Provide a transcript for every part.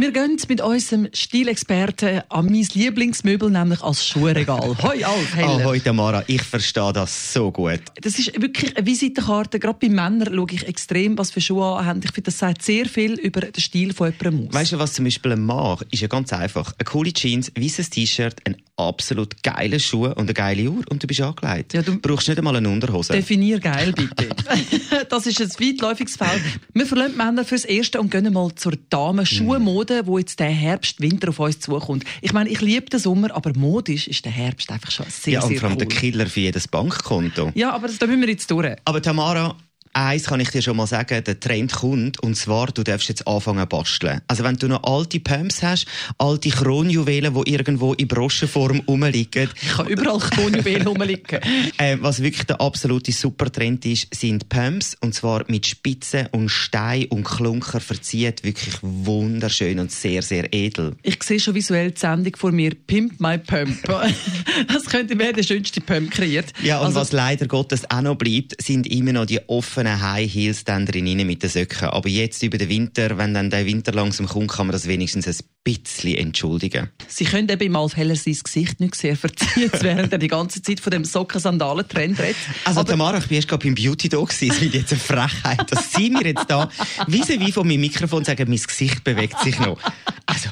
Wir gehen mit unserem Stilexperten an mein Lieblingsmöbel, nämlich als Schuhregal. Hoi, Alf, Heller. Oh, heute Mara, ich verstehe das so gut. Das ist wirklich eine Visitenkarte. Gerade bei Männern schaue ich extrem, was für Schuhe haben. Ich finde, das sagt sehr viel über den Stil von jemandem aus. Weißt du, was zum Beispiel ein Mann ist ja ganz einfach. Eine coole Jeans, weißes T-Shirt, ein absolut geile Schuh und eine geile Uhr und du bist angelegt. Ja, du brauchst nicht einmal eine Unterhose. Definier geil, bitte. das ist ein weitläufiges Feld. Wir verlassen Männer fürs Erste und gehen mal zur Damen-Schuhmode, wo jetzt der Herbst, Winter auf uns zukommt. Ich meine, ich liebe den Sommer, aber modisch ist der Herbst einfach schon sehr, ja, und sehr vor allem cool. der Killer für jedes Bankkonto. Ja, aber das da müssen wir jetzt durch. Aber Tamara, eins kann ich dir schon mal sagen, der Trend kommt, und zwar, du darfst jetzt anfangen zu basteln. Also wenn du noch alte Pumps hast, alte Kronjuwelen, die irgendwo in Broschenform rumliegen, Ich kann überall Kronjuwelen rumliegen. äh, was wirklich der absolute Supertrend ist, sind Pumps, und zwar mit Spitzen und Stein und Klunker verziert, wirklich wunderschön und sehr, sehr edel. Ich sehe schon visuell die Sendung vor mir, Pimp My Pump. das könnte wer der schönste Pump kreiert. Ja, und Also, was leider Gottes auch noch bleibt, sind immer noch die offenen High Heels dann drin mit den Söcken. Aber jetzt über den Winter, wenn dann der Winter langsam kommt, kann man das wenigstens ein bisschen entschuldigen. Sie können eben im Alf Heller sein Gesicht nicht sehr verziehen, während er die ganze Zeit von dem Socken-Sandalen-Trend redet. Also Aber- Tamara, ich erst gerade beim Beauty da gewesen. Es wird jetzt eine Frechheit, dass Sie mir jetzt da wie wie von meinem Mikrofon sagen, mein Gesicht bewegt sich noch. Also,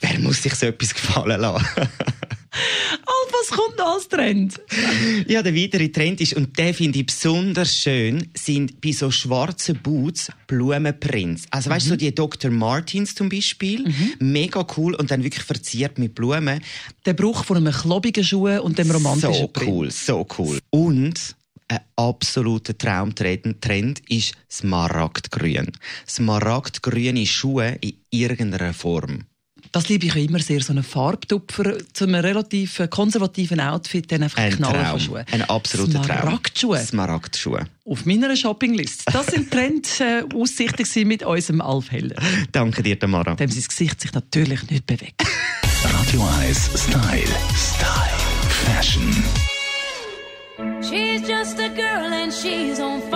wer muss sich so etwas gefallen lassen? Was kommt noch als Trend? Ja, der weitere Trend ist, und den finde ich besonders schön, sind bei so schwarzen Boots Blumenprints. Also weißt du, so die Dr. Martins zum Beispiel, mega cool und dann wirklich verziert mit Blumen. Der Bruch von einem klobigen Schuh und dem romantischen So Print. cool, so cool. Und ein absoluter Traumtrend Trend ist Smaragdgrün. Smaragdgrüne Schuhe in irgendeiner Form. Das liebe ich immer sehr, so einen Farbtupfer zu einem relativ konservativen Outfit, dann einfach Ein. Schuhen. Ein absoluter Traum. Smaragdschuhe. Smaragdschuhe. Auf meiner Shoppingliste. Das sind Trends äh, mit unserem Alf Heller. Danke dir, Tamara. Dem sein Gesicht sich natürlich nicht bewegt. Radio 1 Style. Style. Fashion. She's just a girl and she's on fire.